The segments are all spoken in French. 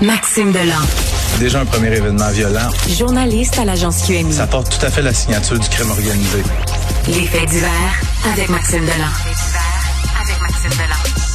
Maxime Delan. Déjà un premier événement violent. Journaliste à l'agence QMI. Ça porte tout à fait la signature du crime organisé. Les faits divers avec Maxime Delan. avec Maxime Delan.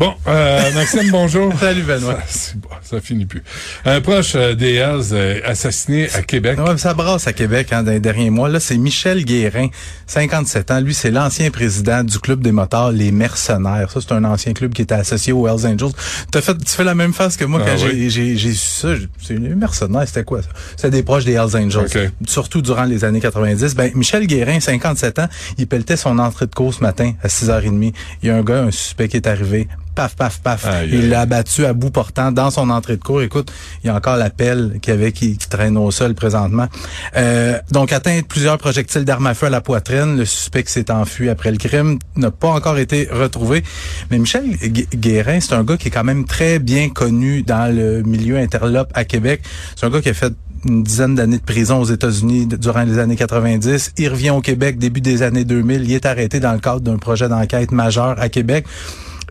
Bon, euh, Maxime, bonjour. Salut Benoît. Ça, bon, ça finit plus. Un proche euh, des Hells euh, assassiné à Québec. Ouais, ça brasse à Québec hein, dans les derniers mois. Là, c'est Michel Guérin, 57 ans. Lui, c'est l'ancien président du club des motards, les Mercenaires. Ça, c'est un ancien club qui était associé aux Hells Angels. T'as fait, tu fais la même face que moi Ah quand oui? j'ai, su ça. C'est les Mercenaires, c'était quoi ça? C'était des proches des Hells Angels. OK. Surtout durant les années 90. Ben, Michel Guérin, 57 ans, il pelletait son entrée de cours ce matin à 6h30. Il y a un gars, un suspect qui est arrivé. Paf, paf, paf. Il l'a abattu à bout portant dans son entrée de cours. Écoute, il y a encore l'appel qu'il y avait qui, qui traîne au sol présentement. Euh, donc, atteint de plusieurs projectiles d'armes à feu à la poitrine, le suspect s'est enfui après le crime n'a pas encore été retrouvé. Mais Michel Gu- Guérin, c'est un gars qui est quand même très bien connu dans le milieu interlope à Québec. C'est un gars qui a fait une dizaine d'années de prison aux États-Unis durant les années 90. Il revient au Québec début des années 2000. Il est arrêté dans le cadre d'un projet d'enquête majeur à Québec.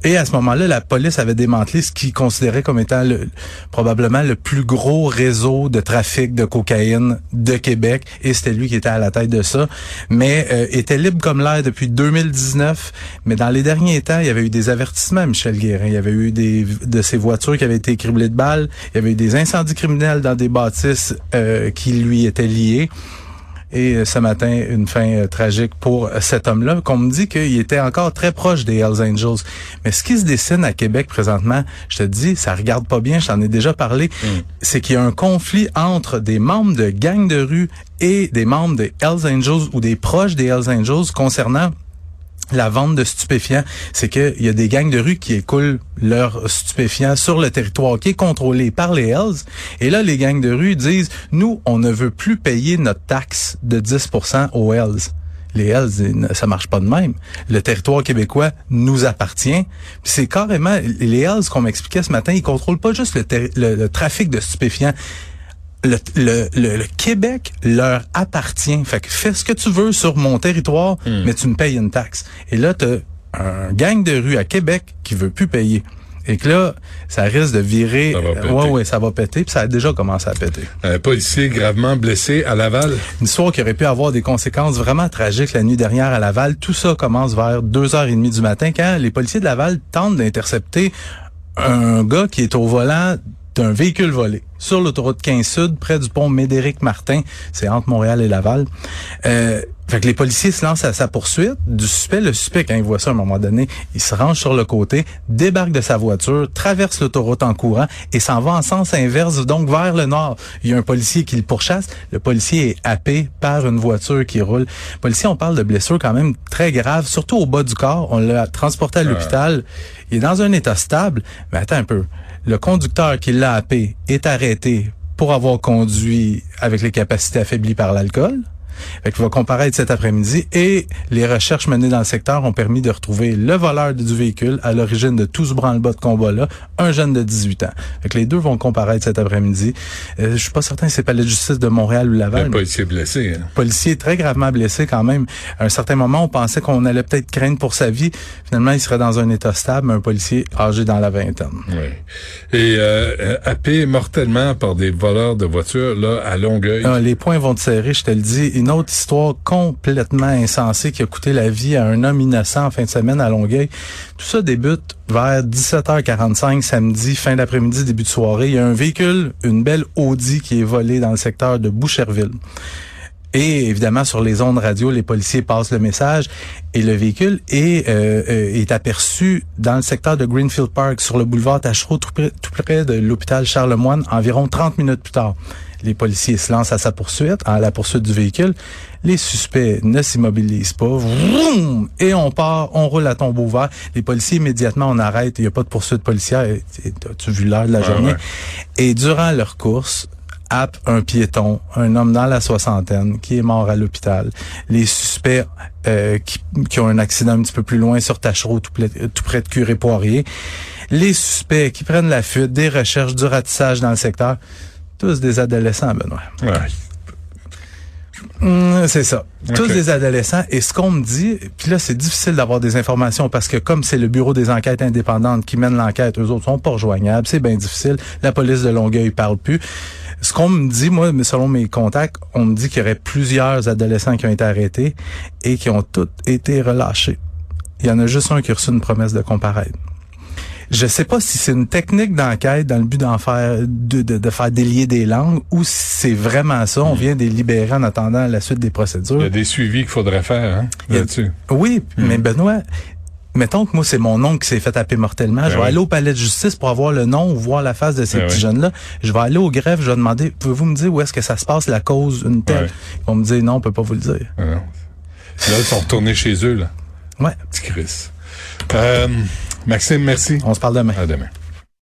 Et à ce moment-là, la police avait démantelé ce qu'il considérait comme étant le, probablement le plus gros réseau de trafic de cocaïne de Québec. Et c'était lui qui était à la tête de ça. Mais euh, était libre comme l'air depuis 2019. Mais dans les derniers temps, il y avait eu des avertissements, Michel Guérin. Il y avait eu des de ses voitures qui avaient été criblées de balles. Il y avait eu des incendies criminels dans des bâtisses euh, qui lui étaient liées. Et euh, ce matin, une fin euh, tragique pour euh, cet homme-là, qu'on me dit qu'il était encore très proche des Hells Angels. Mais ce qui se dessine à Québec présentement, je te dis, ça regarde pas bien, je t'en ai déjà parlé, c'est qu'il y a un conflit entre des membres de gangs de rue et des membres des Hells Angels ou des proches des Hells Angels concernant la vente de stupéfiants, c'est qu'il y a des gangs de rue qui écoulent leurs stupéfiants sur le territoire qui est contrôlé par les Hells. Et là, les gangs de rue disent, nous, on ne veut plus payer notre taxe de 10% aux Hells. Les Hells, ça marche pas de même. Le territoire québécois nous appartient. C'est carrément, les Hells, qu'on m'expliquait ce matin, ils contrôlent pas juste le trafic de stupéfiants le, le, le, le Québec leur appartient. Fait que fais ce que tu veux sur mon territoire, mais tu me payes une taxe. Et là, tu un gang de rue à Québec qui veut plus payer. Et que là, ça risque de virer. Ça va péter. ouais, ouais, ça va péter. Puis ça a déjà commencé à péter. Un policier gravement blessé à Laval. Une histoire qui aurait pu avoir des conséquences vraiment tragiques la nuit dernière à Laval. Tout ça commence vers 2h30 du matin quand les policiers de Laval tentent d'intercepter un gars qui est au volant d'un véhicule volé sur l'autoroute 15 Sud, près du pont Médéric-Martin. C'est entre Montréal et Laval. Euh, fait que les policiers se lancent à sa poursuite du suspect. Le suspect, quand il voit ça à un moment donné, il se range sur le côté, débarque de sa voiture, traverse l'autoroute en courant et s'en va en sens inverse, donc vers le nord. Il y a un policier qui le pourchasse. Le policier est happé par une voiture qui roule. Le policier, on parle de blessures quand même très graves, surtout au bas du corps. On l'a transporté à l'hôpital. Il est dans un état stable. Mais attends un peu. Le conducteur qui l'a happé est arrêté pour avoir conduit avec les capacités affaiblies par l'alcool. Fait qu'il va comparaître cet après-midi et les recherches menées dans le secteur ont permis de retrouver le voleur du véhicule à l'origine de tout ce branle-bas de combat-là, un jeune de 18 ans. Fait que les deux vont comparaître cet après-midi. Euh, je suis pas certain si c'est pas la justice de Montréal ou Laval. Un mais- policier blessé. Hein. policier très gravement blessé quand même. À un certain moment, on pensait qu'on allait peut-être craindre pour sa vie. Finalement, il serait dans un état stable, mais un policier âgé dans la vingtaine. Oui. Et euh, happé mortellement par des voleurs de voitures là à Longueuil. Ah, les points vont te serrer, je te le dis. Une autre histoire complètement insensée qui a coûté la vie à un homme innocent en fin de semaine à Longueuil. Tout ça débute vers 17h45 samedi, fin d'après-midi, début de soirée. Il y a un véhicule, une belle Audi qui est volée dans le secteur de Boucherville. Et évidemment, sur les ondes radio, les policiers passent le message et le véhicule est, euh, euh, est aperçu dans le secteur de Greenfield Park, sur le boulevard Tachereau, tout près, tout près de l'hôpital Charlemagne, environ 30 minutes plus tard. Les policiers se lancent à sa poursuite, à la poursuite du véhicule. Les suspects ne s'immobilisent pas. Vroom! Et on part, on roule à tombeau ouvert. Les policiers, immédiatement, on arrête. Il n'y a pas de poursuite policière. Et As-tu vu l'heure de la Ouais, journée? ouais. Et durant leur course, happe un piéton, un homme dans la soixantaine, qui est mort à l'hôpital. Les suspects euh, qui, qui ont un accident un petit peu plus loin sur Tachereau, tout, tout près de Curé-Poirier. Les suspects qui prennent la fuite, des recherches, du ratissage dans le secteur. Tous des adolescents, Benoît. Ouais. Hum, c'est ça. Tous des adolescents. Et ce qu'on me dit, puis là, c'est difficile d'avoir des informations parce que comme c'est le bureau des enquêtes indépendantes qui mène l'enquête, eux autres sont pas rejoignables, c'est bien difficile. La police de Longueuil parle plus. Ce qu'on me dit, moi, mais selon mes contacts, on me dit qu'il y aurait plusieurs adolescents qui ont été arrêtés et qui ont tous été relâchés. Il y en a juste un qui a reçu une promesse de comparaître. Je sais pas si c'est une technique d'enquête dans le but d'en faire de, de, de faire délier des langues ou si c'est vraiment ça. On vient de les libérer en attendant la suite des Il y procédures. a des suivis qu'il faudrait faire hein, là-dessus. Oui, mais Benoît, mettons que moi c'est mon oncle qui s'est fait taper mortellement. je vais Ben oui. aller au palais de justice pour avoir le nom ou voir la face de ces Ben petits oui. jeunes-là. Je vais aller au greffe, je vais demander, pouvez-vous me dire où est-ce que ça se passe la cause une telle? Ouais. Ils vont me dire non, on peut pas vous le dire. Ah. Là, ils sont retournés chez eux, là. Ouais, Petit Chris. Euh, Maxime, merci. on se parle demain. À demain.